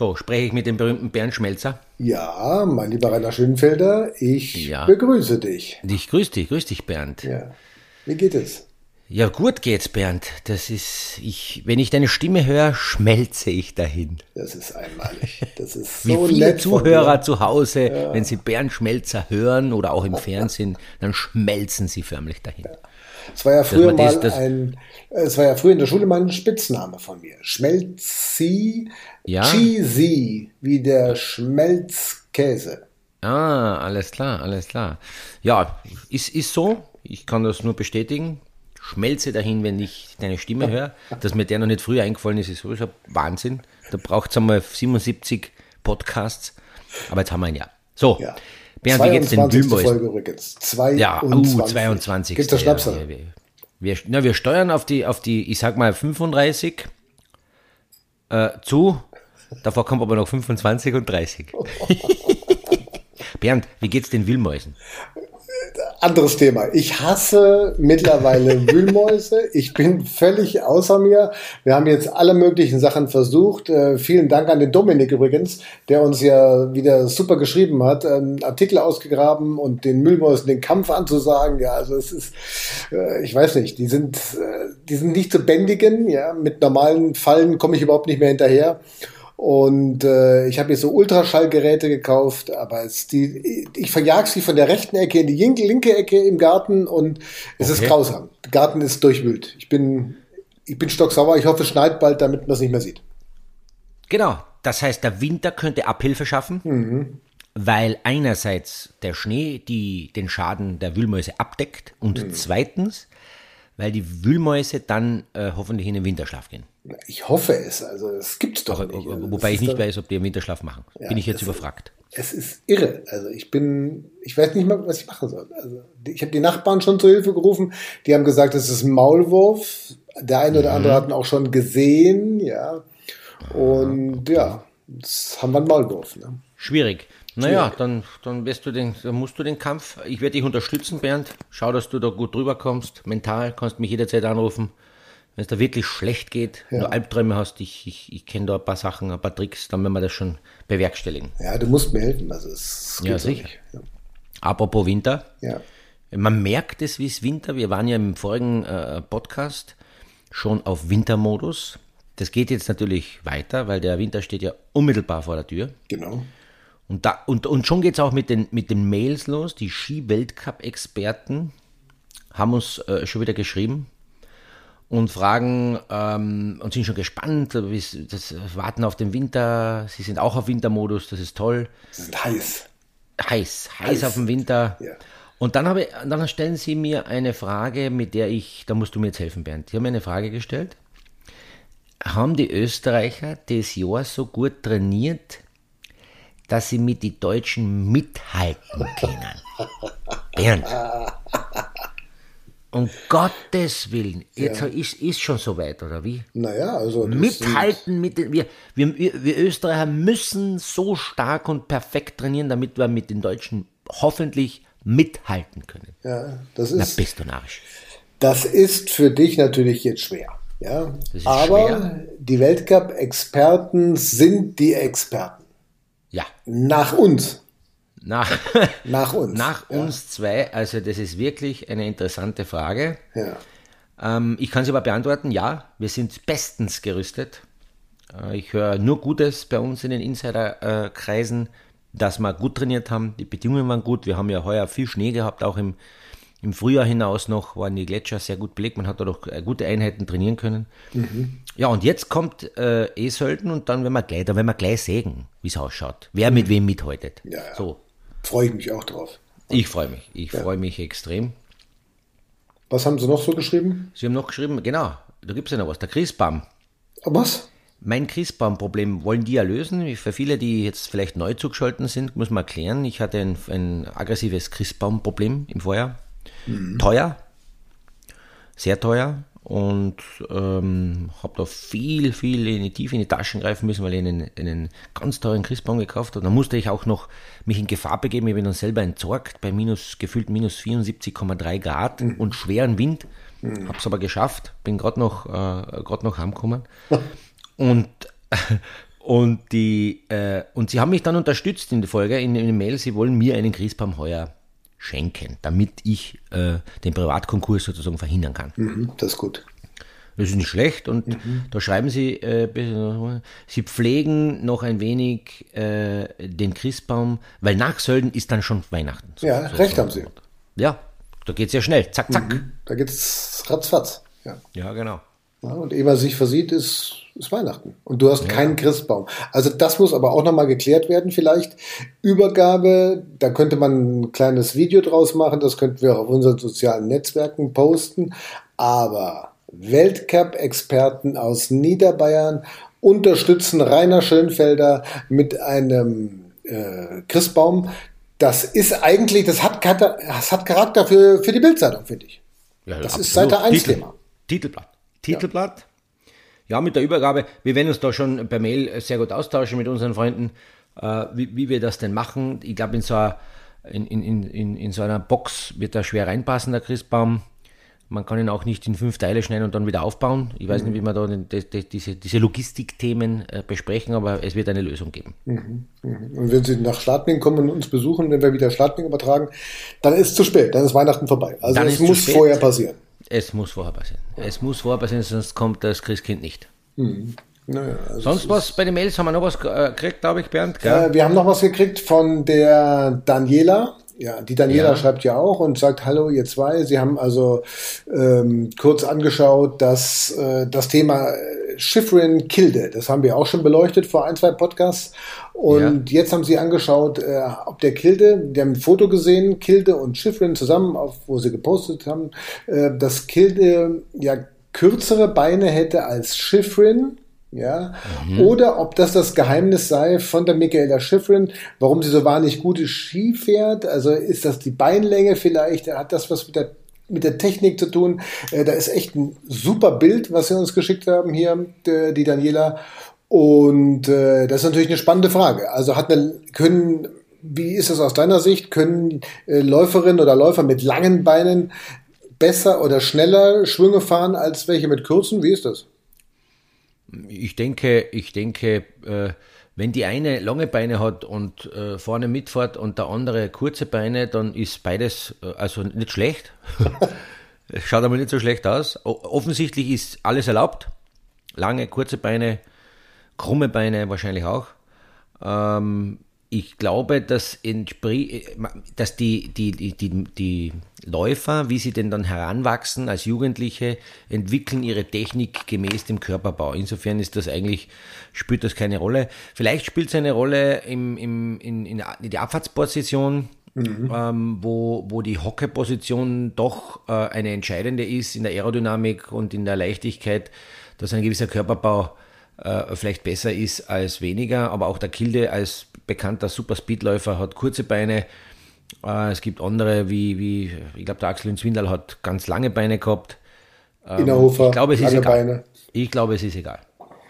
So, spreche ich mit dem berühmten Bernd Schmelzer. Ja, mein lieber Rainer Schönfelder, ich Ja. begrüße dich. Ich grüße dich, grüß dich, Bernd. Ja. Ja. Wie geht es? gut geht's, Bernd. Das ist, ich, wenn ich deine Stimme höre, schmelze ich dahin. Das ist einmalig. Das ist Wie so viele nett Zuhörer zu Hause, wenn sie Bernd Schmelzer hören oder auch im Fernsehen, dann schmelzen sie förmlich dahin. Es war ja früher mal das- ein, es war ja früher in der Schule mal ein Spitzname von mir. Schmelzi, Ja. Cheesy, wie der Schmelzkäse. Ah, alles klar, alles klar. Ja, ist, ist so. Ich kann das nur bestätigen. Schmelze dahin, wenn ich deine Stimme höre. Dass mir der noch nicht früher eingefallen ist, ist sowieso Wahnsinn. Da braucht es einmal 77 Podcasts. Aber jetzt haben wir ihn ja. So, Ja. Bernd, wie geht's den 22. Wühlmäusen? Folge übrigens. 22. Ja, uh, 22. Gibt's da Schnapsel? Ja, wir, wir, na, wir steuern auf die, auf die, ich sag mal 35 äh, zu. Davor kommt aber noch 25 und 30. Bernd, wie geht's den Wühlmäusen? Anderes Thema. Ich hasse mittlerweile Wühlmäuse. Ich bin völlig außer mir. Wir haben jetzt alle möglichen Sachen versucht. Äh, vielen Dank an den Dominik übrigens, der uns ja wieder super geschrieben hat, ähm, Artikel ausgegraben und den Müllmäusen den Kampf anzusagen. Ja, also es ist, äh, ich weiß nicht, die sind, äh, die sind nicht zu bändigen. Ja, mit normalen Fallen komme ich überhaupt nicht mehr hinterher. Und äh, ich habe jetzt so Ultraschallgeräte gekauft, aber es, die, ich verjag sie von der rechten Ecke in die linke, Ecke im Garten und es ist Okay. grausam. Der Garten ist durchwühlt. Ich bin, ich bin stocksauer. Ich hoffe, es schneit bald, damit man es nicht mehr sieht. Genau, das heißt, der Winter könnte Abhilfe schaffen, weil einerseits der Schnee die, den Schaden der Wühlmäuse abdeckt und zweitens, weil die Wühlmäuse dann äh, hoffentlich in den Winterschlaf gehen. Ich hoffe es. Also es gibt's doch nicht. Also, Wobei das ich ist nicht weiß, ob die einen Winterschlaf machen. Bin ich jetzt das- überfragt. Es ist irre. Also ich bin, ich weiß nicht mal, was ich machen soll. Also ich habe die Nachbarn schon zur Hilfe gerufen. Die haben gesagt, es ist ein Maulwurf. Der eine oder andere hat ihn auch schon gesehen, ja. Und ja, jetzt haben wir einen Maulwurf. Ne? Schwierig. Naja, dann, dann, wirst du den, dann musst du den Kampf. Ich werde dich unterstützen, Bernd. Schau, dass du da gut drüber kommst. Mental kannst mich jederzeit anrufen. Wenn es da wirklich schlecht geht, wenn du Albträume hast, ich, ich, ich kenne da ein paar Sachen, ein paar Tricks, dann werden wir das schon bewerkstelligen. Ja, du musst mir helfen. Also es geht Ja, sicher. Ja. Apropos Winter. ja. Man merkt es, wie es Winter. Wir waren ja im vorigen äh, Podcast schon auf Wintermodus. Das geht jetzt natürlich weiter, weil der Winter steht ja unmittelbar vor der Tür. Genau. Und, da, und, und schon geht es auch mit den, mit den Mails los. Die Ski-Weltcup-Experten haben uns äh, schon wieder geschrieben und fragen ähm, und sind schon gespannt, wie's- das warten auf den Winter. Sie sind auch auf Wintermodus, das ist toll. Sie sind heiß. Heiß, heiß, Heiß. auf den Winter. Ja. Und dann, habe, dann stellen sie mir eine Frage, mit der ich, da musst du mir jetzt helfen, Bernd. Die haben mir eine Frage gestellt. Haben die Österreicher das Jahr so gut trainiert, dass sie mit den Deutschen mithalten können? Bernd. Um Gottes Willen, jetzt ist, ist schon soweit, oder wie? Naja, also Mithalten mit den, wir, wir, wir, Österreicher müssen so stark und perfekt trainieren, damit wir mit den Deutschen hoffentlich mithalten können. Ja, das Na, ist, bist du narrisch. Das ist für dich natürlich jetzt schwer. Ja? Aber schwer. die Weltcup-Experten sind die Experten. Ja, Nach uns. Nach, Nach uns. nach uns zwei, also das ist wirklich eine interessante Frage. Ja. Ähm, ich kann sie aber beantworten, ja, wir sind bestens gerüstet. Äh, ich höre nur Gutes bei uns in den Insiderkreisen, dass wir gut trainiert haben, die Bedingungen waren gut, wir haben ja heuer viel Schnee gehabt, auch im, im Frühjahr hinaus noch waren die Gletscher sehr gut belegt, man hat da doch äh, gute Einheiten trainieren können. Ja, und jetzt kommt äh, E-Sölden und dann werden wir gleich, da werden wir gleich sägen, wie es ausschaut, wer mit wem mithaltet. Ja, ja. So, Freue ich mich auch drauf. ich freue mich, ich freue mich extrem. Was haben sie noch so geschrieben? Sie haben noch geschrieben, genau, da gibt es ja noch was, der Christbaum. Oh, Was? Mein Christbaum-Problem wollen die ja lösen. Für viele, die jetzt vielleicht neu zugeschaltet sind, muss man erklären, ich hatte ein, ein aggressives Christbaum-Problem im Vorjahr. Teuer, sehr teuer und ähm, habe da viel, viel in die Tiefe in die Taschen greifen müssen, weil ich einen, einen ganz teuren Christbaum gekauft habe. Da musste ich auch noch mich in Gefahr begeben. Ich bin dann selber entsorgt bei minus, gefühlt minus 74,3 Grad und schweren Wind. Habe es aber geschafft, bin gerade noch, äh, grad noch heimgekommen. Und Und, die, äh, und sie haben mich dann unterstützt in der Folge, in, in der Mail, sie wollen mir einen Christbaum heuer schenken, damit ich äh, den Privatkonkurs sozusagen verhindern kann. Mhm, das ist gut. Das ist nicht schlecht und mhm. da schreiben sie, äh, sie pflegen noch ein wenig äh, den Christbaum, weil nach Sölden ist dann schon Weihnachten. So, ja, so, recht so. haben sie. Ja, da geht es ja schnell, zack, zack. Mhm. Da geht es ratzfatz. Ja, ja genau. Ja, und ehe man sich versieht, ist, ist Weihnachten. Und du hast ja. keinen Christbaum. Also das muss aber auch nochmal geklärt werden vielleicht. Übergabe, da könnte man ein kleines Video draus machen, das könnten wir auch auf unseren sozialen Netzwerken posten. Aber Weltcup-Experten aus Niederbayern unterstützen Rainer Schönfelder mit einem äh, Christbaum. Das ist eigentlich, das hat, das hat Charakter für, für die Bildzeitung, finde ich. Ja, das absolut. ist Seite 1 Titel, Thema. Titelblatt. Titelblatt. Ja. ja. mit der Übergabe. Wir werden uns da schon per Mail sehr gut austauschen mit unseren Freunden, äh, wie, wie, wir das denn machen. Ich glaube, in, so in, in, in, in so einer Box wird da schwer reinpassen, der Christbaum. Man kann ihn auch nicht in fünf Teile schneiden und dann wieder aufbauen. Ich weiß mhm. nicht, wie wir da die, die, diese, diese Logistikthemen äh, besprechen, aber es wird eine Lösung geben. Mhm. Mhm. Und wenn Sie nach Schladming kommen und uns besuchen, wenn wir wieder Schladming übertragen, dann ist es zu spät, dann ist Weihnachten vorbei. Also es muss vorher passieren. Es muss vorher passieren. Ja. Es muss vorher passieren, sonst kommt das Christkind nicht. Mhm. Naja, also Sonst was bei den Mails haben wir noch was äh, gekriegt, glaube ich, Bernd? Äh, wir haben noch was gekriegt von der Daniela. Ja, die Daniela ja. schreibt ja auch und sagt, hallo ihr zwei. Sie haben also ähm, kurz angeschaut, dass äh, das Thema Schifrin Kilde, das haben wir auch schon beleuchtet vor ein, zwei Podcasts. Und ja. jetzt haben sie angeschaut, äh, ob der Kilde, die haben ein Foto gesehen, Kilde und Schifrin zusammen, auf, wo sie gepostet haben, äh, dass Kilde ja kürzere Beine hätte als Schifrin ja, mhm. oder ob das das Geheimnis sei von der Michaela Schifrin, warum sie so wahnsinnig gute Ski fährt. Also ist das die Beinlänge vielleicht? Hat das was mit der mit der Technik zu tun? Äh, da ist echt ein super Bild, was sie uns geschickt haben hier, die Daniela. Und äh, das ist natürlich eine spannende Frage. Also hat eine, können wie ist es aus deiner Sicht? Können äh, Läuferinnen oder Läufer mit langen Beinen besser oder schneller Schwünge fahren als welche mit kurzen? Wie ist das? Ich denke, ich denke, äh, wenn die eine lange Beine hat und äh, vorne mitfährt und der andere kurze Beine, dann ist beides äh, also nicht schlecht. Schaut aber nicht so schlecht aus. Offensichtlich ist alles erlaubt. Lange, kurze Beine, krumme Beine wahrscheinlich auch. Ähm, ich glaube, dass, dass die, die, die, die, Läufer, wie sie denn dann heranwachsen als Jugendliche, entwickeln ihre Technik gemäß dem Körperbau. Insofern ist das eigentlich, spielt das keine Rolle. Vielleicht spielt es eine Rolle im, im, in, in der Abfahrtsposition, mhm. ähm, wo, wo die Hockeposition doch äh, eine entscheidende ist in der Aerodynamik und in der Leichtigkeit, dass ein gewisser Körperbau äh, vielleicht besser ist als weniger, aber auch der Kilde als bekannter Superspeedläufer hat kurze Beine. Äh, es gibt andere, wie, wie ich glaube, der Axel Zwindal hat ganz lange Beine gehabt. Ähm, Innerhofer, ich glaube, es ist egal. Beine. Ich glaube, es ist egal.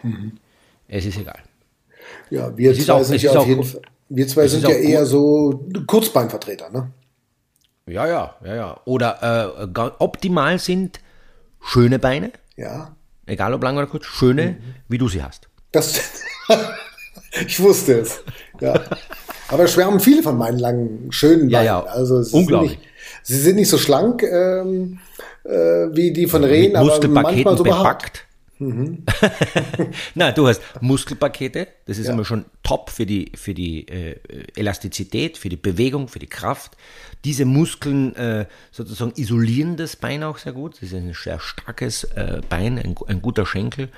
Mhm. Es ist egal. Ja, wir zwei auch, sind ja auf jeden Fall, wir zwei sind ja eher so Kurzbeinvertreter, ne? Ja, ja, ja, ja. Oder äh, optimal sind schöne Beine. Ja egal ob lang oder kurz, schöne, mhm. wie du sie hast. Das, ich wusste es. Ja. Aber schwärmen viele von meinen langen, schönen Beinen. Ja, ja. Also sie unglaublich. Sind nicht, sie sind nicht so schlank ähm, äh, wie die von Rehen, aber manchmal so bepackt. Mhm. Na, du hast Muskelpakete, das ist ja. immer schon top für die, für die äh, Elastizität, für die Bewegung, für die Kraft. Diese Muskeln äh, sozusagen isolieren das Bein auch sehr gut. Das ist ein sehr starkes äh, Bein, ein, ein, guter Schenkel.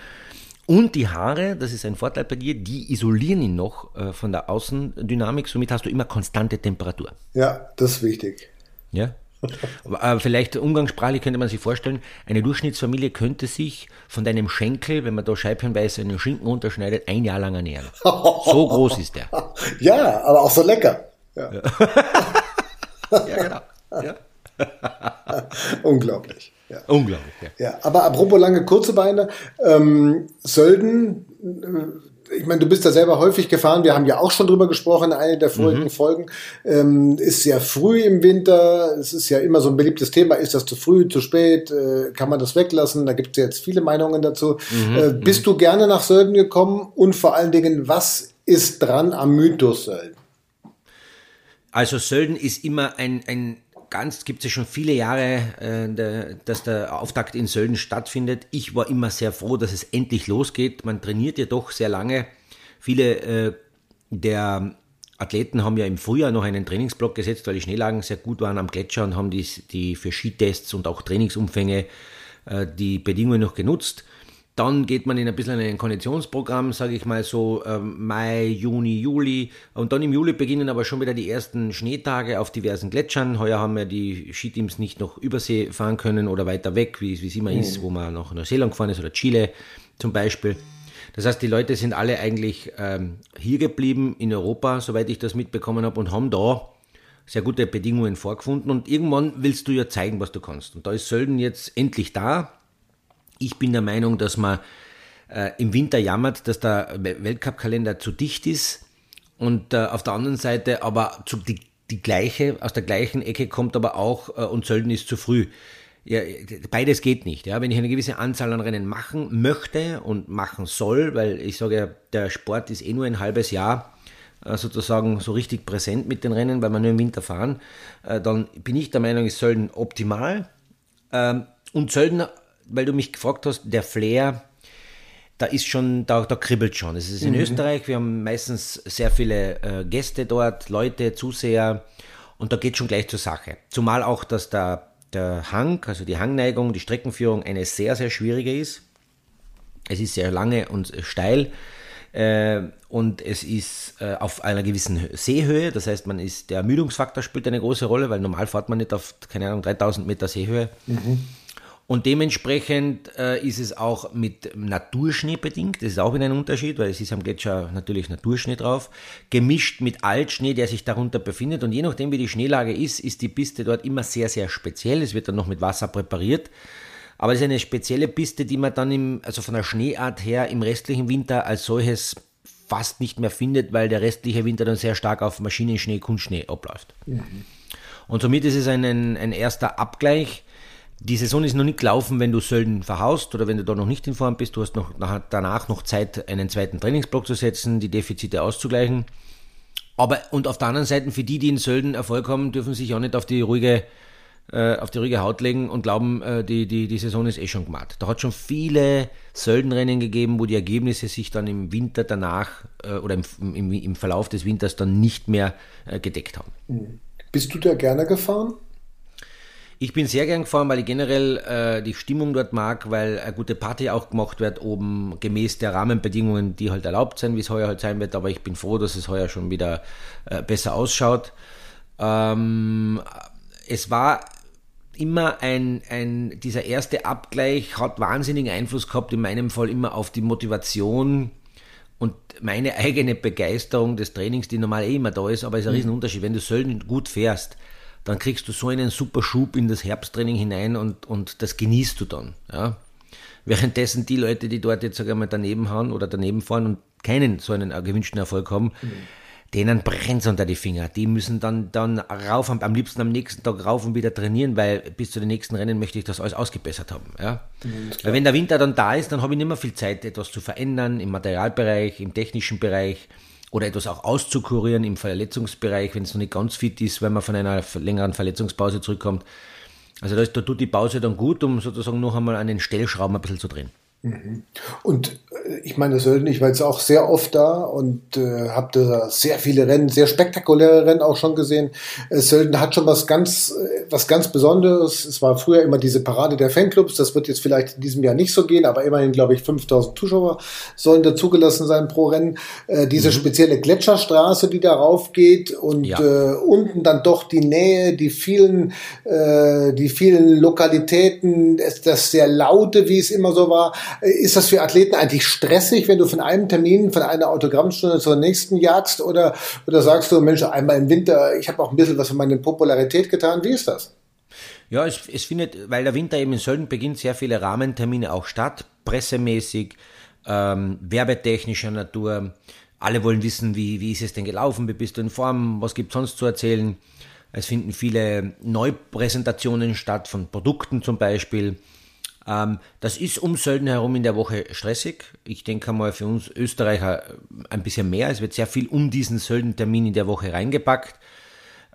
Und die Haare, das ist ein Vorteil bei dir, die isolieren ihn noch äh, von der Außendynamik. Somit hast du immer konstante Temperatur. Ja, das ist wichtig. Ja, vielleicht umgangssprachlich könnte man sich vorstellen, eine Durchschnittsfamilie könnte sich von deinem Schenkel, wenn man da scheibchenweise einen Schinken unterschneidet, ein Jahr lang ernähren. So groß ist der. Ja, aber auch so lecker. Ja, ja. ja genau. Ja. Unglaublich. Ja. Unglaublich, ja. ja. Aber apropos lange, kurze Beine, ähm, Sölden, ich meine, du bist da selber häufig gefahren. Wir haben ja auch schon drüber gesprochen in einer der vorigen mhm. Folgen. Ähm, ist sehr früh im Winter. Es ist ja immer so ein beliebtes Thema. Ist das zu früh, zu spät? Äh, kann man das weglassen? Da gibt es jetzt viele Meinungen dazu. Mhm. Äh, bist du gerne nach Sölden gekommen? Und vor allen Dingen, was ist dran am Mythos Sölden? Also Sölden ist immer ein, ein ganz, gibt es ja schon viele Jahre, äh, dass der Auftakt in Sölden stattfindet. Ich war immer sehr froh, dass es endlich losgeht. Man trainiert ja doch sehr lange. Viele äh, der Athleten haben ja im Frühjahr noch einen Trainingsblock gesetzt, weil die Schneelagen sehr gut waren am Gletscher und haben die, die für Skitests und auch Trainingsumfänge äh, die Bedingungen noch genutzt. Dann geht man in ein bisschen ein Konditionsprogramm, sage ich mal so ähm, Mai, Juni, Juli. Und dann im Juli beginnen aber schon wieder die ersten Schneetage auf diversen Gletschern. Heuer haben ja die Skiteams nicht noch Übersee fahren können oder weiter weg, wie es immer mhm. ist, wo man nach Neuseeland gefahren ist oder Chile zum Beispiel. Das heißt, die Leute sind alle eigentlich ähm, hier geblieben in Europa, soweit ich das mitbekommen habe, und haben da sehr gute Bedingungen vorgefunden. Und irgendwann willst du ja zeigen, was du kannst. Und da ist Sölden jetzt endlich da ich bin der Meinung, dass man äh, im Winter jammert, dass der Weltcup-Kalender zu dicht ist und äh, auf der anderen Seite aber zu, die, die gleiche, aus der gleichen Ecke kommt aber auch äh, und Sölden ist zu früh. Ja, beides geht nicht. Ja. Wenn ich eine gewisse Anzahl an Rennen machen möchte und machen soll, weil ich sage der Sport ist eh nur ein halbes Jahr äh, sozusagen so richtig präsent mit den Rennen, weil wir nur im Winter fahren, äh, dann bin ich der Meinung, es Sölden optimal. Ähm, und Sölden weil du mich gefragt hast, der Flair, da ist schon, da, da kribbelt schon. Es ist in mhm. Österreich, wir haben meistens sehr viele äh, Gäste dort, Leute, Zuseher und da geht schon gleich zur Sache. Zumal auch, dass der, der Hang, also die Hangneigung, die Streckenführung eine sehr, sehr schwierige ist. Es ist sehr lange und steil äh, und es ist äh, auf einer gewissen Seehöhe, das heißt, man ist, der Ermüdungsfaktor spielt eine große Rolle, weil normal fährt man nicht auf, keine Ahnung, 3000 Meter Seehöhe. Mhm. Und dementsprechend äh, ist es auch mit Naturschnee bedingt. Das ist auch wieder ein Unterschied, weil es ist am Gletscher natürlich Naturschnee drauf. Gemischt mit Altschnee, der sich darunter befindet. Und je nachdem, wie die Schneelage ist, ist die Piste dort immer sehr, sehr speziell. Es wird dann noch mit Wasser präpariert. Aber es ist eine spezielle Piste, die man dann im, also von der Schneeart her im restlichen Winter als solches fast nicht mehr findet, weil der restliche Winter dann sehr stark auf Maschinenschnee, Kunstschnee abläuft. Mhm. Und somit ist es ein, ein erster Abgleich die Saison ist noch nicht gelaufen, wenn du Sölden verhaust oder wenn du da noch nicht in Form bist. Du hast noch, danach noch Zeit, einen zweiten Trainingsblock zu setzen, die Defizite auszugleichen. Aber, und auf der anderen Seite, für die, die in Sölden Erfolg haben, dürfen sich auch nicht auf die ruhige, äh, auf die ruhige Haut legen und glauben, äh, die, die, die Saison ist eh schon gemacht. Da hat schon viele Söldenrennen gegeben, wo die Ergebnisse sich dann im Winter danach äh, oder im, im, im Verlauf des Winters dann nicht mehr äh, gedeckt haben. Bist du da gerne gefahren? Ich bin sehr gern gefahren, weil ich generell äh, die Stimmung dort mag, weil eine gute Party auch gemacht wird, oben gemäß der Rahmenbedingungen, die halt erlaubt sind, wie es heuer halt sein wird. Aber ich bin froh, dass es heuer schon wieder äh, besser ausschaut. Ähm, es war immer ein, ein, dieser erste Abgleich hat wahnsinnigen Einfluss gehabt, in meinem Fall immer auf die Motivation und meine eigene Begeisterung des Trainings, die normal eh immer da ist, aber es ist ein mhm. Riesenunterschied. Wenn du Sölden gut fährst, dann kriegst du so einen super Schub in das Herbsttraining hinein und, und das genießt du dann. Ja. Währenddessen die Leute, die dort jetzt sogar mal daneben hauen oder daneben fahren und keinen so einen gewünschten Erfolg haben, mhm. denen brennt es unter die Finger. Die müssen dann, dann rauf, am liebsten am nächsten Tag rauf und wieder trainieren, weil bis zu den nächsten Rennen möchte ich das alles ausgebessert haben. Ja? Mhm, weil wenn der Winter dann da ist, dann habe ich nicht mehr viel Zeit, etwas zu verändern im Materialbereich, im technischen Bereich oder etwas auch auszukurieren im Verletzungsbereich, wenn es noch nicht ganz fit ist, wenn man von einer längeren Verletzungspause zurückkommt. Also da, ist, da tut die Pause dann gut, um sozusagen noch einmal an den Stellschrauben ein bisschen zu drehen. Mhm. Und äh, ich meine, Sölden, ich war jetzt auch sehr oft da und äh, habe da sehr viele Rennen, sehr spektakuläre Rennen auch schon gesehen. Äh, Sölden hat schon was ganz, äh, was ganz Besonderes. Es war früher immer diese Parade der Fanclubs. Das wird jetzt vielleicht in diesem Jahr nicht so gehen, aber immerhin, glaube ich, 5000 Zuschauer sollen dazugelassen sein pro Rennen. Äh, diese mhm. spezielle Gletscherstraße, die darauf geht und ja. äh, unten dann doch die Nähe, die vielen, äh, die vielen Lokalitäten, das, das sehr laute, wie es immer so war ist das für Athleten eigentlich stressig, wenn du von einem Termin, von einer Autogrammstunde zur nächsten jagst? Oder, oder sagst du, Mensch, einmal im Winter, ich habe auch ein bisschen was für meine Popularität getan. Wie ist das? Ja, es, es findet, weil der Winter eben in Sölden beginnt, sehr viele Rahmentermine auch statt, pressemäßig, ähm, werbetechnischer Natur. Alle wollen wissen, wie, wie ist es denn gelaufen, wie bist du in Form, was gibt es sonst zu erzählen. Es finden viele Neupräsentationen statt, von Produkten zum Beispiel. Ähm, das ist um Sölden herum in der Woche stressig. Ich denke mal für uns Österreicher ein bisschen mehr. Es wird sehr viel um diesen Sölden-Termin in der Woche reingepackt.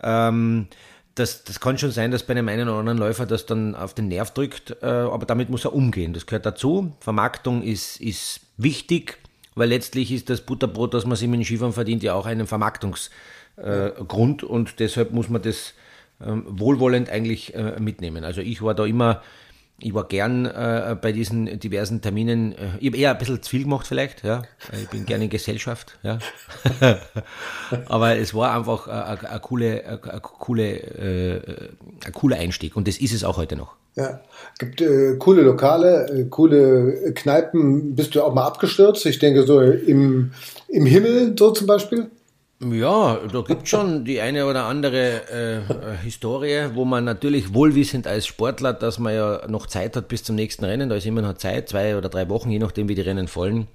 Ähm, das, das kann schon sein, dass bei einem einen oder anderen Läufer das dann auf den Nerv drückt, äh, aber damit muss er umgehen. Das gehört dazu. Vermarktung ist, ist wichtig, weil letztlich ist das Butterbrot, das man sich mit dem Skifahren verdient, ja auch ein Vermarktungsgrund äh, und deshalb muss man das äh, wohlwollend eigentlich äh, mitnehmen. Also ich war da immer ich war gern äh, bei diesen diversen Terminen. Äh, ich habe eher ein bisschen zu viel gemacht vielleicht, ja. Ich bin gerne in Gesellschaft, ja. Aber es war einfach ein coole, a, coole, äh, ein cooler Einstieg und das ist es auch heute noch. Ja, gibt äh, coole Lokale, äh, coole Kneipen. Bist du auch mal abgestürzt? Ich denke so im, im Himmel so zum Beispiel. Ja, da gibt schon die eine oder andere äh, Historie, wo man natürlich wohlwissend als Sportler, dass man ja noch Zeit hat bis zum nächsten Rennen, da ist immer noch Zeit, zwei oder drei Wochen, je nachdem wie die Rennen fallen.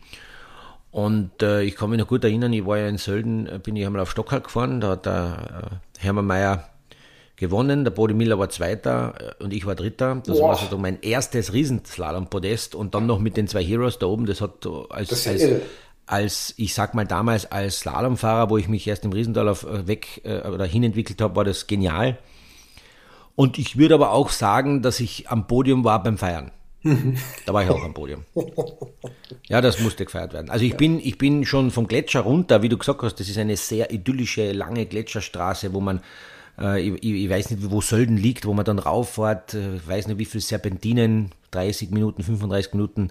Und äh, ich kann mich noch gut erinnern, ich war ja in Sölden, äh, bin ich einmal auf Stockhalt gefahren, da hat der äh, Hermann Mayer gewonnen, der Bodi Miller war Zweiter äh, und ich war Dritter. Das Boah. war so mein erstes Riesenslalom-Podest und dann noch mit den zwei Heroes da oben, das hat als, das als, als, ich sag mal damals als Slalomfahrer, wo ich mich erst im Riesental auf, äh, weg äh, oder hinentwickelt habe, war das genial. Und ich würde aber auch sagen, dass ich am Podium war beim Feiern. da war ich auch am Podium. Ja, das musste gefeiert werden. Also ich bin, ich bin schon vom Gletscher runter, wie du gesagt hast, das ist eine sehr idyllische, lange Gletscherstraße, wo man, äh, ich, ich, weiß nicht, wo Sölden liegt, wo man dann rauffährt, äh, weiß nicht, wie viele Serpentinen, 30 Minuten, 35 Minuten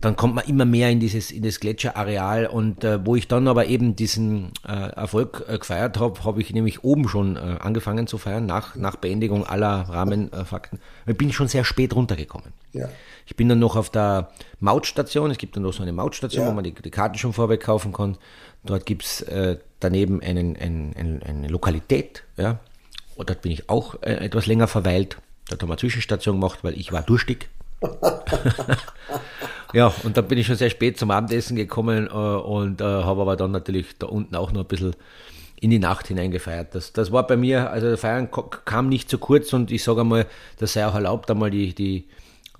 dann kommt man immer mehr in dieses in das Gletscherareal und äh, wo ich dann aber eben diesen äh, Erfolg äh, gefeiert habe, habe ich nämlich oben schon äh, angefangen zu feiern nach nach Beendigung aller Rahmenfakten. ich bin schon sehr spät runtergekommen. Ja. Ich bin dann noch auf der Mautstation, es gibt dann noch so eine Mautstation, ja. wo man die, die, Karten schon vorweg kaufen kann. Dort gibt's äh, daneben einen, einen, einen, eine Lokalität, ja. Und dort bin ich auch äh, etwas länger verweilt. Dort haben wir eine Zwischenstation gemacht, weil ich war durstig. Ja, und dann bin ich schon sehr spät zum Abendessen gekommen äh, und äh, habe aber dann natürlich da unten auch noch ein bisschen in die Nacht hineingefeiert. Das, das war bei mir, also Feiern kam nicht zu kurz und ich sage einmal, das sei auch erlaubt, einmal die, die,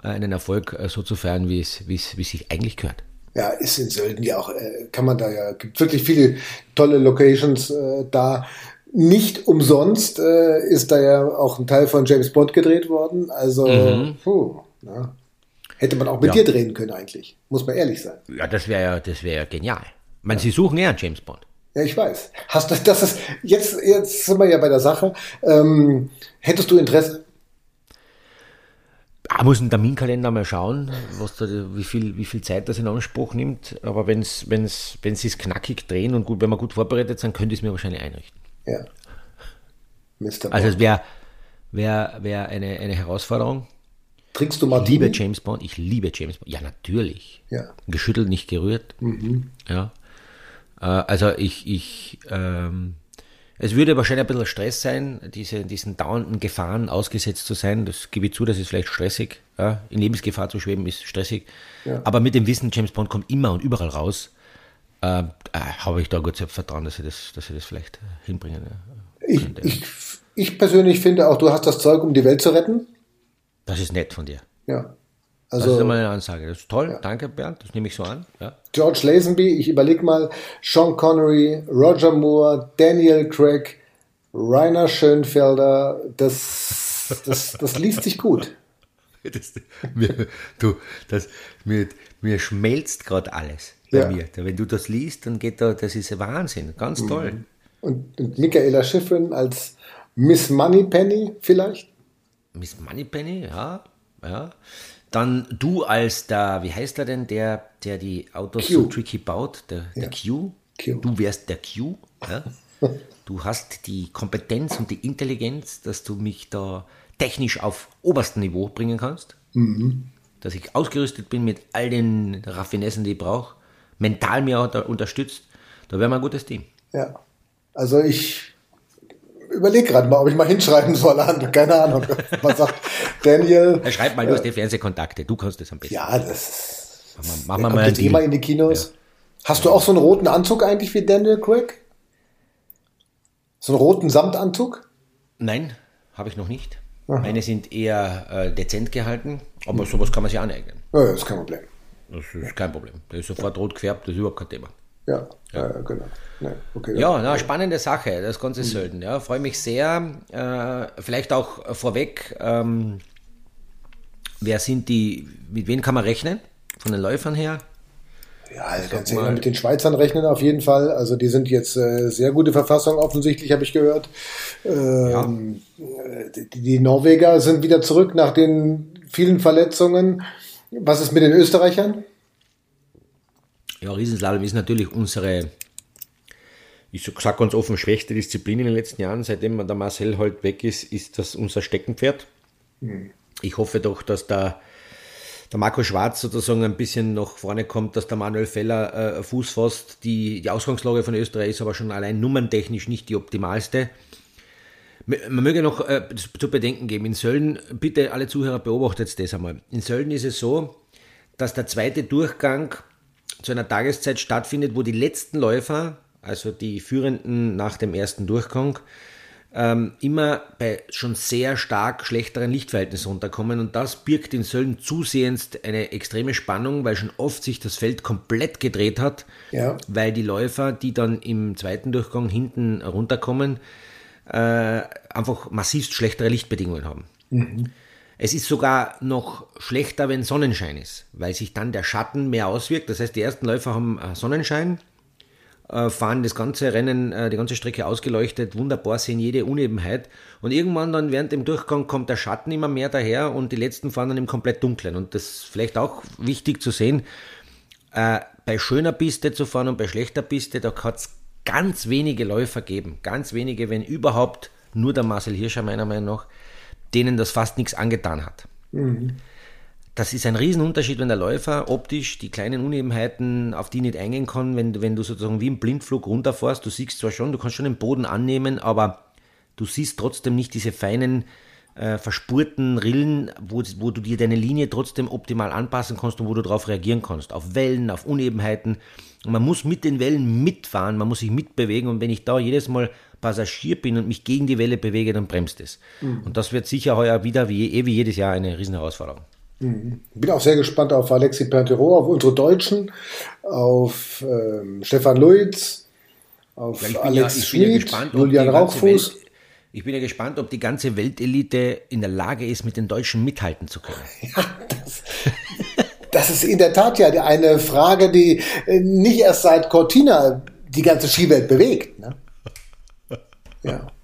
äh, einen Erfolg äh, so zu feiern, wie es, wie es, wie es sich eigentlich gehört. Ja, ist in Sölden ja auch, äh, kann man da ja, gibt wirklich viele tolle Locations äh, da. Nicht umsonst äh, ist da ja auch ein Teil von James Bond gedreht worden. Also, mhm. puh, na, Hätte man auch mit ja. dir drehen können eigentlich, muss man ehrlich sein. Ja, das wäre ja, das wäre genial. Ich meine, ja. Sie suchen ja James Bond. Ja, ich weiß. Hast du, das ist, jetzt, jetzt sind wir ja bei der Sache. Ähm, hättest du Interesse? Ich muss einen Terminkalender mal schauen, was da, wie, viel, wie viel Zeit das in Anspruch nimmt. Aber wenn's, wenn's, wenn sie es knackig drehen und gut, wenn wir gut vorbereitet sind, könnte ich es mir wahrscheinlich einrichten. Ja. Mr. Also es wäre wär, wär eine, eine Herausforderung. Trinkst du mal? Ich liebe James Bond, ich liebe James Bond. Ja, natürlich. Ja. Geschüttelt, nicht gerührt. Mhm. Ja. Äh, also ich, ich ähm, es würde wahrscheinlich ein bisschen Stress sein, diese, diesen dauernden Gefahren ausgesetzt zu sein. Das gebe ich zu, das ist vielleicht stressig. Ja? In Lebensgefahr zu schweben ist stressig. Ja. Aber mit dem Wissen, James Bond kommt immer und überall raus, äh, äh, habe ich da gut Vertrauen, dass sie das, dass sie das vielleicht hinbringen. Ich, ich, ich persönlich finde auch, du hast das Zeug, um die Welt zu retten. Das ist nett von dir. Ja. Also, das ist immer eine Ansage. Das ist toll. Ja. Danke, Bernd. Das nehme ich so an. Ja. George Lazenby, ich überlege mal, Sean Connery, Roger Moore, Daniel Craig, Rainer Schönfelder, das, das, das liest sich gut. Das, mir, du, das, mir, mir schmelzt gerade alles bei ja. mir. Wenn du das liest, dann geht da, das ist Wahnsinn, ganz toll. Mhm. Und, und Michaela Schiffrin als Miss Moneypenny vielleicht? Miss Moneypenny, ja, ja. Dann du als der, wie heißt er denn, der, der die Autos Q. so tricky baut, der, ja. der Q. Q. Du wärst der Q. Ja? du hast die Kompetenz und die Intelligenz, dass du mich da technisch auf oberstem Niveau bringen kannst. Mhm. Dass ich ausgerüstet bin mit all den Raffinessen, die ich brauche. Mental mir auch unterstützt. Da wäre mal ein gutes Team. Ja. Also ich überlege gerade mal, ob ich mal hinschreiben soll. Keine Ahnung. Man sagt, Daniel. Ja, schreib mal, du hast die Fernsehkontakte, du kannst das am besten. Ja, das Machen wir, mal mal in die Kinos. Ja. Hast du auch so einen roten Anzug eigentlich wie Daniel Craig? So einen roten Samtanzug? Nein, habe ich noch nicht. Aha. Meine sind eher äh, dezent gehalten, aber sowas kann man sich aneignen. Ja, das ist kein Problem. Das ist kein Problem. Der ist sofort rot gefärbt, das ist überhaupt kein Thema. Ja, ja. Äh, genau. Nee, okay, ja, na, spannende Sache, das ganze mhm. Sölden. Ja, freue mich sehr. Äh, vielleicht auch vorweg, ähm, wer sind die, mit wem kann man rechnen? Von den Läufern her? Ja, also ganz ehrlich mit den Schweizern rechnen auf jeden Fall. Also die sind jetzt äh, sehr gute Verfassung offensichtlich, habe ich gehört. Ähm, ja. die, die, Norweger sind wieder zurück nach den vielen Verletzungen. Was ist mit den Österreichern? Ja, Riesenslalom ist natürlich unsere, ich sage ganz offen, schwächste Disziplin in den letzten Jahren. Seitdem der Marcel halt weg ist, ist das unser Steckenpferd. Hm. Ich hoffe doch, dass da der Marco Schwarz sozusagen ein bisschen nach vorne kommt, dass der Manuel Feller äh, Fuß fasst. Die, die Ausgangslage von Österreich ist aber schon allein nummerntechnisch nicht die optimalste. Man möge noch äh, zu bedenken geben, in Sölden, bitte alle Zuhörer beobachtet das einmal. In Sölden ist es so, dass der zweite Durchgang zu einer Tageszeit stattfindet, wo die letzten Läufer, also die Führenden nach dem ersten Durchgang, ähm, immer bei schon sehr stark schlechteren Lichtverhältnissen runterkommen und das birgt in Sölden zusehends eine extreme Spannung, weil schon oft sich das Feld komplett gedreht hat, ja. weil die Läufer, die dann im zweiten Durchgang hinten runterkommen, äh, einfach massivst schlechtere Lichtbedingungen haben. Mhm. Es ist sogar noch schlechter, wenn Sonnenschein ist, weil sich dann der Schatten mehr auswirkt. Das heißt, die ersten Läufer haben äh, Sonnenschein, äh, fahren das ganze Rennen, äh, die ganze Strecke ausgeleuchtet, wunderbar, sehen jede Unebenheit. Und irgendwann dann während dem Durchgang kommt der Schatten immer mehr daher und die letzten fahren dann im komplett Dunklen. Und das ist vielleicht auch wichtig zu sehen, bei schöner Piste zu fahren und bei schlechter Piste, da hat es ganz wenige Läufer geben. Ganz wenige, wenn überhaupt nur der Marcel Hirscher meiner Meinung nach, denen das fast nichts angetan hat. Mhm. Das ist ein Riesenunterschied, wenn der Läufer optisch die kleinen Unebenheiten, auf die nicht eingehen kann, wenn, wenn du sozusagen wie im Blindflug runterfährst. Du siehst zwar schon, du kannst schon den Boden annehmen, aber du siehst trotzdem nicht diese feinen, äh, verspurten Rillen, wo, wo du dir deine Linie trotzdem optimal anpassen kannst und wo du darauf reagieren kannst. Auf Wellen, auf Unebenheiten. Und man muss mit den Wellen mitfahren, man muss sich mitbewegen und wenn ich da jedes Mal Passagier bin und mich gegen die Welle bewege, dann bremst es. Mhm. Und das wird sicher heuer wieder, wie, eh wie jedes Jahr, eine Riesenherausforderung. Mhm. Bin auch sehr gespannt auf Alexi Pintero, auf unsere Deutschen, auf ähm, Stefan Luiz, auf ja, Alex ja, Schmid, ja Julian Rauchfuß. Welt, ich bin ja gespannt, ob die ganze Weltelite in der Lage ist, mit den Deutschen mithalten zu können. Ja, das, das ist in der Tat ja eine Frage, die äh, nicht erst seit Cortina die ganze Skiwelt bewegt. Ne? Ja.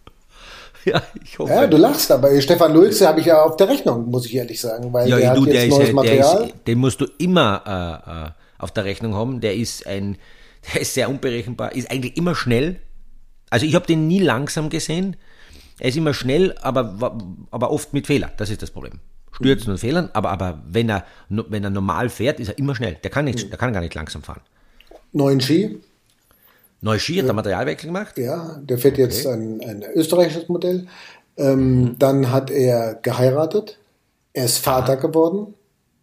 Ja, ich hoffe. Ja, du lachst, aber Stefan Lulze habe ich ja auf der Rechnung, muss ich ehrlich sagen, weil ja, der du, hat jetzt der neues ist, Material. Ist, den musst du immer äh, äh, auf der Rechnung haben. Der ist ein, der ist sehr unberechenbar, ist eigentlich immer schnell. Also ich habe den nie langsam gesehen. Er ist immer schnell, aber, aber oft mit Fehler. Das ist das Problem. Stürzen mhm. und Fehlern, aber, aber wenn, er, wenn er normal fährt, ist er immer schnell. Der kann, nicht, mhm. der kann gar nicht langsam fahren. Neuen Ski, Neue Ski, hat er Materialwechsel gemacht? Ja, der fährt jetzt okay. ein, ein österreichisches Modell. Ähm, mhm. Dann hat er geheiratet. Er ist Vater ah. geworden.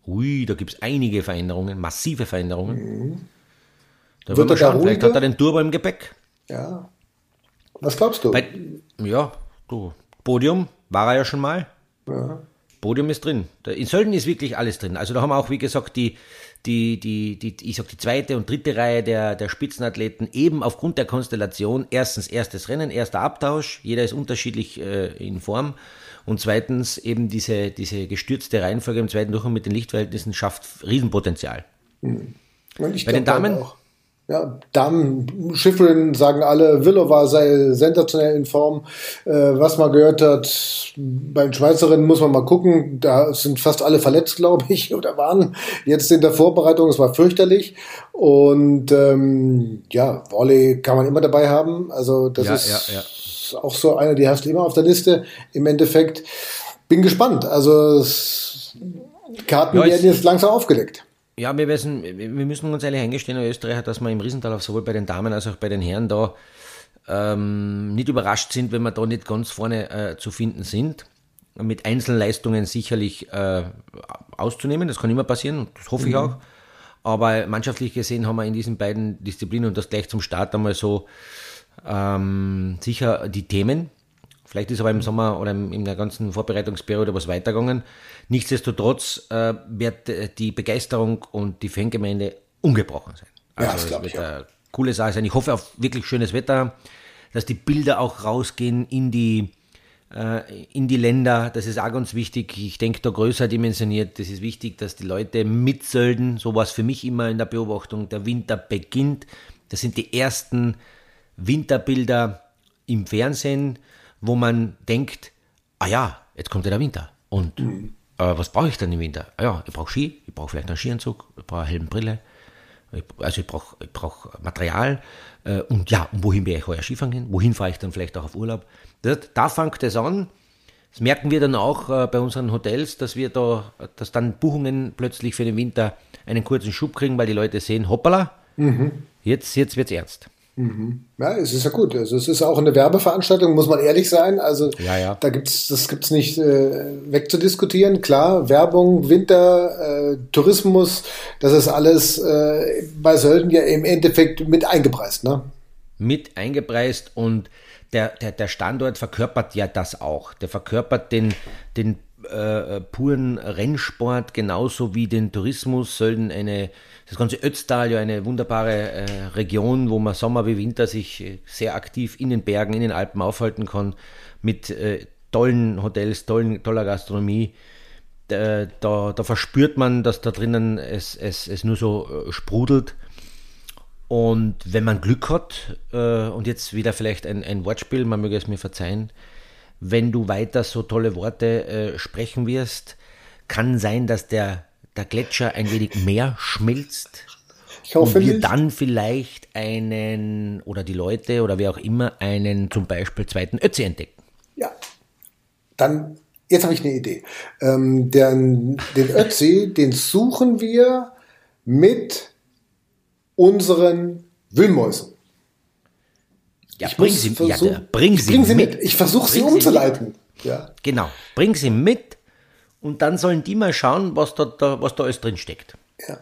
Ui, da gibt es einige Veränderungen, massive Veränderungen. Mhm. Da wird er schauen, vielleicht hat er den Turbo im Gepäck. Ja. Was glaubst du? Bei, ja, du, Podium war er ja schon mal. Ja. Podium ist drin. In Sölden ist wirklich alles drin. Also da haben wir auch, wie gesagt, die, die, die, die, ich sag die zweite und dritte Reihe der, der Spitzenathleten eben aufgrund der Konstellation erstens erstes Rennen, erster Abtausch, jeder ist unterschiedlich äh, in Form und zweitens eben diese, diese gestürzte Reihenfolge im zweiten Durchgang mit den Lichtverhältnissen schafft Riesenpotenzial. Mhm. Bei den Damen auch. Ja, Damen, Schifferin sagen alle, Willova sei sensationell in Form. Äh, was man gehört hat, bei den Schweizerinnen muss man mal gucken. Da sind fast alle verletzt, glaube ich, oder waren jetzt in der Vorbereitung. Es war fürchterlich. Und ähm, ja, Volley kann man immer dabei haben. Also das ja, ist ja, ja. auch so eine, die hast du immer auf der Liste. Im Endeffekt bin gespannt. Also Karten werden jetzt langsam aufgelegt. Ja, wir, wissen, wir müssen uns ehrlich eingestehen, in Österreich, dass wir im Riesental sowohl bei den Damen als auch bei den Herren da ähm, nicht überrascht sind, wenn wir da nicht ganz vorne äh, zu finden sind. Mit Einzelleistungen sicherlich äh, auszunehmen, das kann immer passieren, das hoffe mhm. ich auch. Aber mannschaftlich gesehen haben wir in diesen beiden Disziplinen und das gleich zum Start einmal so ähm, sicher die Themen. Vielleicht ist aber im Sommer oder in der ganzen Vorbereitungsperiode was weitergegangen. Nichtsdestotrotz äh, wird die Begeisterung und die Fangemeinde ungebrochen sein. Also ja, das glaube ich. Wird eine coole Sache sein. Ich hoffe auf wirklich schönes Wetter, dass die Bilder auch rausgehen in die äh, in die Länder. Das ist auch ganz wichtig. Ich denke, da größer dimensioniert. Das ist wichtig, dass die Leute mitsölden. So war es für mich immer in der Beobachtung. Der Winter beginnt. Das sind die ersten Winterbilder im Fernsehen, wo man denkt, ah ja, jetzt kommt ja der Winter. Und mhm. äh, was brauche ich dann im Winter? Ah ja, ich brauche Ski, ich brauche vielleicht einen Skianzug, ich brauche eine Helmbrille. Also ich brauche ich brauch Material. Äh, und ja, und wohin werde ich heuer Skifahren gehen? Wohin fahre ich dann vielleicht auch auf Urlaub? Das, da fängt es an. Das merken wir dann auch äh, bei unseren Hotels, dass wir da, dass dann Buchungen plötzlich für den Winter einen kurzen Schub kriegen, weil die Leute sehen, hoppala, mhm. jetzt, jetzt es ernst. Mhm. Ja, es ist ja gut. Also es ist auch eine Werbeveranstaltung, muss man ehrlich sein. Also ja, ja. da gibt's, das gibt's nicht äh, wegzudiskutieren. Klar, Werbung, Winter, äh, Tourismus, das ist alles äh, bei Sölden ja im Endeffekt mit eingepreist, ne? Mit eingepreist und der, der, der Standort verkörpert ja das auch. Der verkörpert den, den äh, puren Rennsport genauso wie den Tourismus. Sölden eine das ganze Ötztal ja eine wunderbare äh, Region, wo man Sommer wie Winter sich äh, sehr aktiv in den Bergen, in den Alpen aufhalten kann, mit äh, tollen Hotels, tollen, toller Gastronomie. Da, da, da, verspürt man, dass da drinnen es, es, es nur so äh, sprudelt. Und wenn man Glück hat, äh, und jetzt wieder vielleicht ein, ein Wortspiel, man möge es mir verzeihen, wenn du weiter so tolle Worte äh, sprechen wirst, kann sein, dass der der Gletscher ein wenig mehr schmilzt. Ich hoffe und wir nicht. dann vielleicht einen oder die Leute oder wer auch immer einen zum Beispiel zweiten Ötzi entdecken. Ja, dann jetzt habe ich eine Idee. Ähm, den, den Ötzi, den suchen wir mit unseren Wühlmäusen. Ja, ich bring sie, versuch, ja, bring sie, bring sie mit. mit. Ich versuche sie umzuleiten. Ja. Genau, bring sie mit und dann sollen die mal schauen, was da, da, was da alles drin steckt. Ja.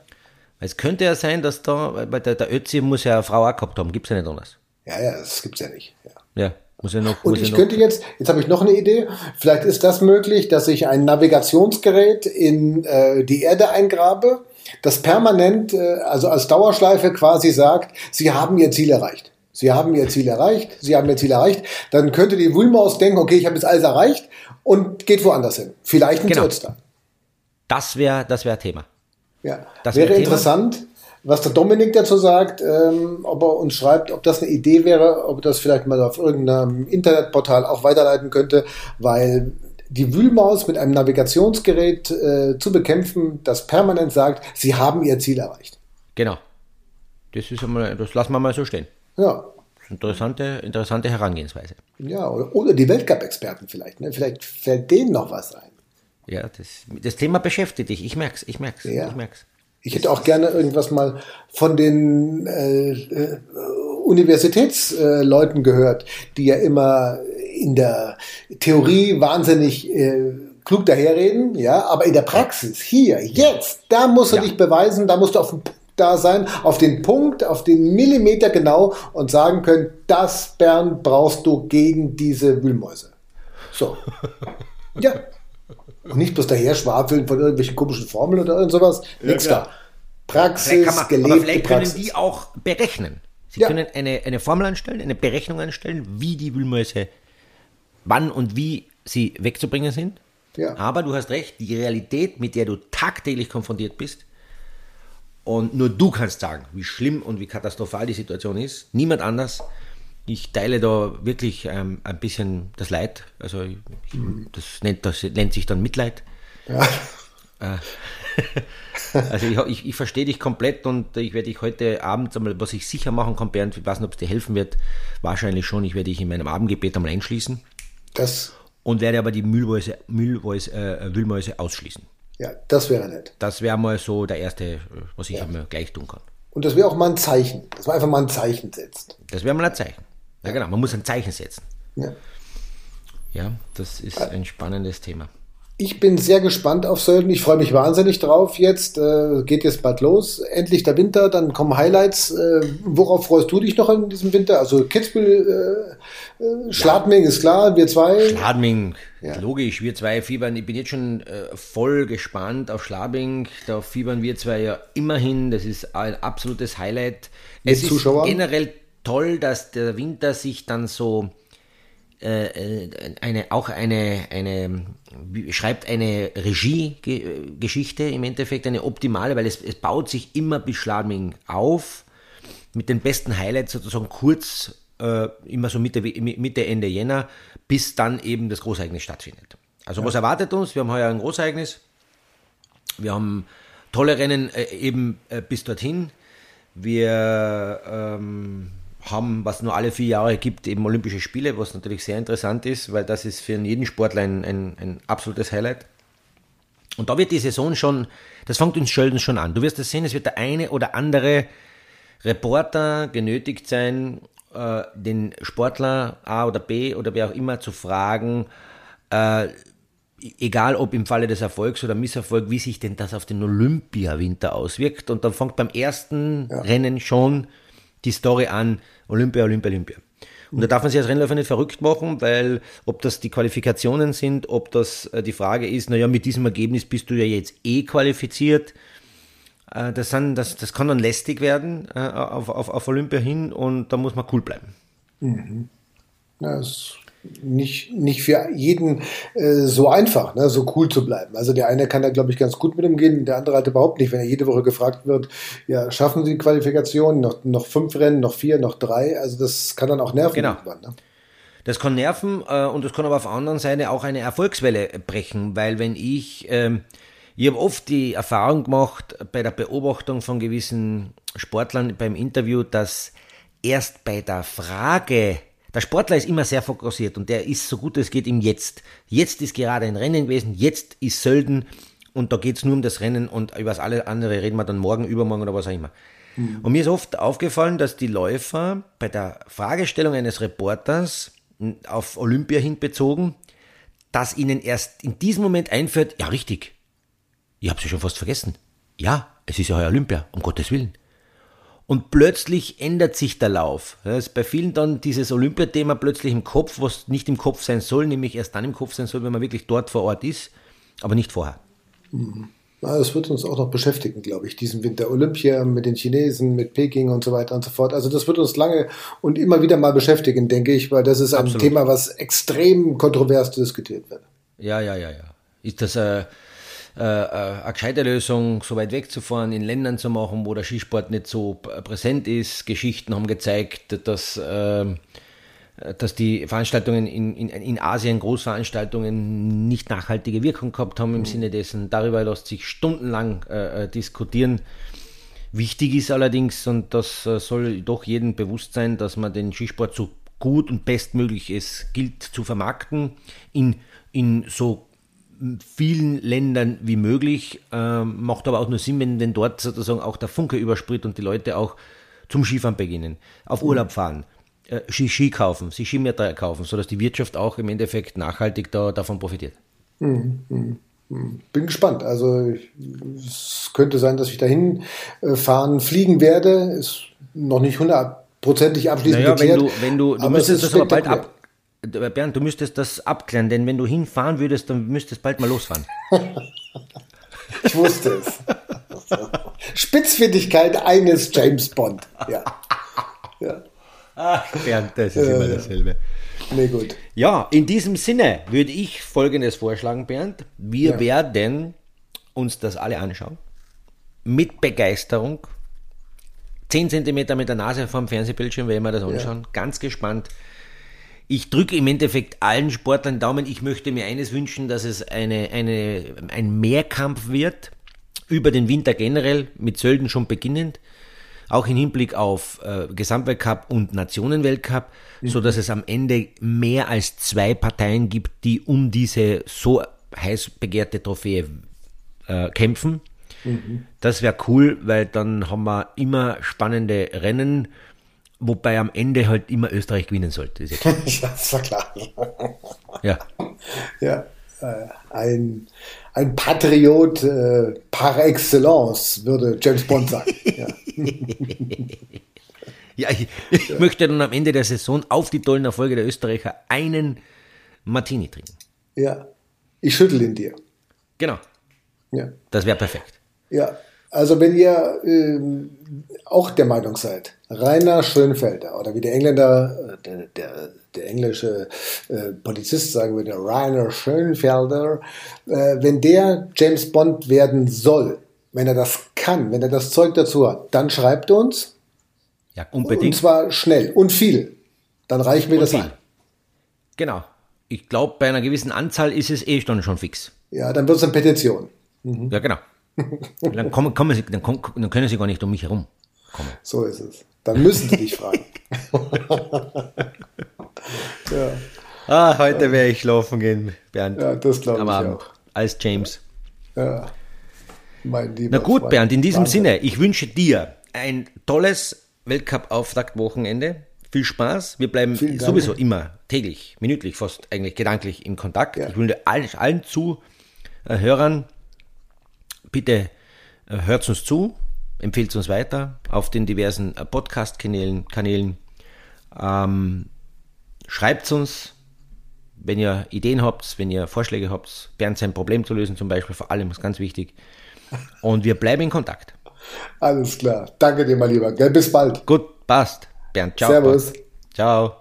Es könnte ja sein, dass da, weil der, der Ötzi muss ja eine Frau auch gehabt haben, gibt es ja nicht anders. Ja, ja, das gibt es ja nicht. Ja. ja. Muss ja noch, und ich könnte jetzt, jetzt habe ich noch eine Idee, vielleicht ist das möglich, dass ich ein Navigationsgerät in äh, die Erde eingrabe, das permanent, äh, also als Dauerschleife quasi sagt, Sie haben Ihr Ziel erreicht. Sie haben Ihr Ziel erreicht, Sie haben Ihr Ziel erreicht. Dann könnte die Wulmaus denken, okay, ich habe jetzt alles erreicht und geht woanders hin. Vielleicht ins genau. Ötztal. Das wäre das wär Thema. Ja, das wäre wär interessant, was der Dominik dazu sagt, ähm, ob er uns schreibt, ob das eine Idee wäre, ob das vielleicht mal auf irgendeinem Internetportal auch weiterleiten könnte, weil die Wühlmaus mit einem Navigationsgerät äh, zu bekämpfen, das permanent sagt, sie haben ihr Ziel erreicht. Genau. Das ist einmal, das lassen wir mal so stehen. Ja, Interessante, interessante Herangehensweise. Ja, oder, oder die Weltcup-Experten vielleicht. Ne? Vielleicht fällt denen noch was ein. Ja, das, das Thema beschäftigt dich. Ich merke es, ich merke ja. ich merk's. Ich hätte auch gerne irgendwas mal von den äh, äh, Universitätsleuten äh, gehört, die ja immer in der Theorie wahnsinnig äh, klug daherreden, ja, aber in der Praxis, hier, jetzt, da musst du ja. dich beweisen, da musst du auf den da sein, auf den Punkt, auf den Millimeter genau und sagen können, das, Bernd, brauchst du gegen diese Wühlmäuse. So. Ja. Und nicht bloß daher schwafeln von irgendwelchen komischen Formeln oder irgend sowas. Ja, Nix da. Praxis, man, gelebte aber vielleicht Praxis. können die auch berechnen. Sie ja. können eine, eine Formel anstellen, eine Berechnung anstellen, wie die Wühlmäuse, wann und wie sie wegzubringen sind. Ja. Aber du hast recht, die Realität, mit der du tagtäglich konfrontiert bist, und nur du kannst sagen, wie schlimm und wie katastrophal die Situation ist. Niemand anders. Ich teile da wirklich ähm, ein bisschen das Leid. Also ich, das, nennt, das nennt sich dann Mitleid. Ja. Äh, also ich, ich, ich verstehe dich komplett und ich werde dich heute Abend einmal, was ich sicher machen kann, Bernd, ich weiß nicht, ob es dir helfen wird, wahrscheinlich schon, ich werde dich in meinem Abendgebet einmal einschließen. Das. Und werde aber die Müllmäuse, Müllmäuse, äh, Wühlmäuse ausschließen. Ja, das wäre nett. Das wäre mal so der erste, was ich ja. mir gleich tun kann. Und das wäre auch mal ein Zeichen, dass man einfach mal ein Zeichen setzt. Das wäre mal ein Zeichen. Ja, genau, man muss ein Zeichen setzen. Ja. Ja, das ist ein spannendes Thema. Ich bin sehr gespannt auf Sölden. Ich freue mich wahnsinnig drauf jetzt. Äh, geht jetzt bald los. Endlich der Winter, dann kommen Highlights. Äh, worauf freust du dich noch in diesem Winter? Also Kitzbühel, äh, äh Schladming ja. ist klar, wir zwei. Schladming, ja. logisch, wir zwei fiebern. Ich bin jetzt schon äh, voll gespannt auf Schladming. Da fiebern wir zwei ja immerhin. Das ist ein absolutes Highlight. Mit es Zuschauern? ist generell toll, dass der Winter sich dann so eine, auch eine, eine, schreibt eine Regiegeschichte im Endeffekt, eine optimale, weil es, es baut sich immer bis Schladming auf, mit den besten Highlights sozusagen kurz, äh, immer so Mitte, Mitte, Ende Jänner, bis dann eben das Großereignis stattfindet. Also ja. was erwartet uns? Wir haben heuer ein Großereignis, wir haben tolle Rennen äh, eben äh, bis dorthin, wir ähm, haben, was nur alle vier Jahre gibt, eben Olympische Spiele, was natürlich sehr interessant ist, weil das ist für jeden Sportler ein, ein, ein absolutes Highlight. Und da wird die Saison schon, das fängt uns Schölden schon an. Du wirst es sehen, es wird der eine oder andere Reporter genötigt sein, äh, den Sportler A oder B oder wer auch immer zu fragen, äh, egal ob im Falle des Erfolgs oder Misserfolgs, wie sich denn das auf den Olympiawinter auswirkt. Und dann fängt beim ersten ja. Rennen schon die Story an, Olympia, Olympia, Olympia. Und da darf man sich als Rennläufer nicht verrückt machen, weil ob das die Qualifikationen sind, ob das äh, die Frage ist, naja, mit diesem Ergebnis bist du ja jetzt eh qualifiziert. Äh, das, sind, das, das kann dann lästig werden äh, auf, auf, auf Olympia hin und da muss man cool bleiben. Mhm. Das nicht, nicht für jeden äh, so einfach, ne, so cool zu bleiben. Also der eine kann da, glaube ich, ganz gut mit umgehen, der andere halt überhaupt nicht. Wenn er jede Woche gefragt wird, ja, schaffen Sie die Qualifikation, noch, noch fünf Rennen, noch vier, noch drei, also das kann dann auch nerven genau. irgendwann. Ne? Das kann nerven äh, und das kann aber auf der anderen Seite auch eine Erfolgswelle brechen, weil wenn ich, ähm, ich habe oft die Erfahrung gemacht bei der Beobachtung von gewissen Sportlern beim Interview, dass erst bei der Frage, der Sportler ist immer sehr fokussiert und der ist so gut es geht im Jetzt. Jetzt ist gerade ein Rennen gewesen, jetzt ist Sölden und da geht es nur um das Rennen und über das alle andere reden wir dann morgen, übermorgen oder was auch immer. Mhm. Und mir ist oft aufgefallen, dass die Läufer bei der Fragestellung eines Reporters auf Olympia hinbezogen, dass ihnen erst in diesem Moment einfällt, ja richtig, ich habe sie schon fast vergessen. Ja, es ist ja heuer Olympia, um Gottes Willen. Und plötzlich ändert sich der Lauf. Da ist bei vielen dann dieses Olympiathema plötzlich im Kopf, was nicht im Kopf sein soll, nämlich erst dann im Kopf sein soll, wenn man wirklich dort vor Ort ist, aber nicht vorher. Mhm. das wird uns auch noch beschäftigen, glaube ich, diesen Winter. Olympia mit den Chinesen, mit Peking und so weiter und so fort. Also das wird uns lange und immer wieder mal beschäftigen, denke ich, weil das ist ein Absolut. Thema, was extrem kontrovers diskutiert wird. Ja, ja, ja, ja. Ist das äh, äh, äh, eine gescheite Lösung, so weit wegzufahren, in Ländern zu machen, wo der Skisport nicht so präsent ist. Geschichten haben gezeigt, dass, äh, dass die Veranstaltungen in, in, in Asien, Großveranstaltungen, nicht nachhaltige Wirkung gehabt haben im mhm. Sinne dessen. Darüber lässt sich stundenlang äh, diskutieren. Wichtig ist allerdings, und das soll doch jedem bewusst sein, dass man den Skisport so gut und bestmöglich es gilt zu vermarkten, in, in so vielen Ländern wie möglich. Ähm, macht aber auch nur Sinn, wenn, wenn dort sozusagen auch der Funke überspritt und die Leute auch zum Skifahren beginnen, auf Urlaub fahren, äh, Ski, Ski kaufen, sich Skimeter kaufen, sodass die Wirtschaft auch im Endeffekt nachhaltig da, davon profitiert. Mhm, mhm, mhm. Bin gespannt. Also es könnte sein, dass ich dahin äh, fahren, fliegen werde. Ist noch nicht hundertprozentig abschließend naja, geklärt. Wenn du, wenn du, du müsstest das aber bald ab, Bernd, du müsstest das abklären, denn wenn du hinfahren würdest, dann müsstest bald mal losfahren. ich wusste es. Spitzfindigkeit eines James Bond. Ja. ja. Ach, Bernd, das ist äh, immer dasselbe. Nee, gut. Ja, in diesem Sinne würde ich Folgendes vorschlagen, Bernd. Wir ja. werden uns das alle anschauen. Mit Begeisterung. 10 cm mit der Nase vom Fernsehbildschirm werden wir das anschauen. Ja. Ganz gespannt ich drücke im Endeffekt allen Sportlern Daumen. Ich möchte mir eines wünschen, dass es eine, eine, ein Mehrkampf wird über den Winter generell, mit Sölden schon beginnend, auch im Hinblick auf äh, Gesamtweltcup und Nationenweltcup, mhm. so dass es am Ende mehr als zwei Parteien gibt, die um diese so heiß begehrte Trophäe äh, kämpfen. Mhm. Das wäre cool, weil dann haben wir immer spannende Rennen Wobei am Ende halt immer Österreich gewinnen sollte. ja, das war klar. ja. Ja. äh, ein, ein Patriot äh, par excellence, würde James Bond sagen. Ja. ja, ich, ich ja. möchte dann am Ende der Saison auf die tollen Erfolge der Österreicher einen Martini trinken. Ja, ich schüttel ihn dir. Genau. Ja. Das wäre perfekt. Ja, also wenn ihr äh, auch der Meinung seid, Rainer Schönfelder oder wie der Engländer, äh, der, der, der englische äh, Polizist sagen würde, Rainer Schönfelder, äh, wenn der James Bond werden soll, wenn er das kann, wenn er das Zeug dazu hat, dann schreibt uns. Ja, unbedingt. Und zwar schnell und viel. Dann reicht mir und das viel. ein. Genau. Ich glaube, bei einer gewissen Anzahl ist es eh schon fix. Ja, dann wird es eine Petition. Mhm. Ja, genau. Dann, kommen, kommen sie, dann, kommen, dann, können sie gar nicht um mich herum kommen. So ist es. Dann müssen sie dich fragen. ja. Ah, heute werde ich laufen gehen, Bernd. Ja, das glaube ich Abend, auch. Als James. Ja. Mein lieber Na gut, Freund. Bernd, in diesem Wahnsinn. Sinne, ich wünsche dir ein tolles Weltcup-Auftaktwochenende. Viel Spaß. Wir bleiben sowieso immer täglich, minütlich, fast eigentlich gedanklich in Kontakt. Ja. Ich wünsche allen, allen Zuhörern bitte äh, hört uns zu, empfehlt uns weiter auf den diversen äh, Podcast-Kanälen. Kanälen. Ähm, schreibt uns, wenn ihr Ideen habt, wenn ihr Vorschläge habt, Bernd sein Problem zu lösen zum Beispiel, vor allem ist ganz wichtig. Und wir bleiben in Kontakt. Alles klar. Danke dir, mein Lieber. Bis bald. Gut, passt. Bernd, ciao. Servus. Ciao.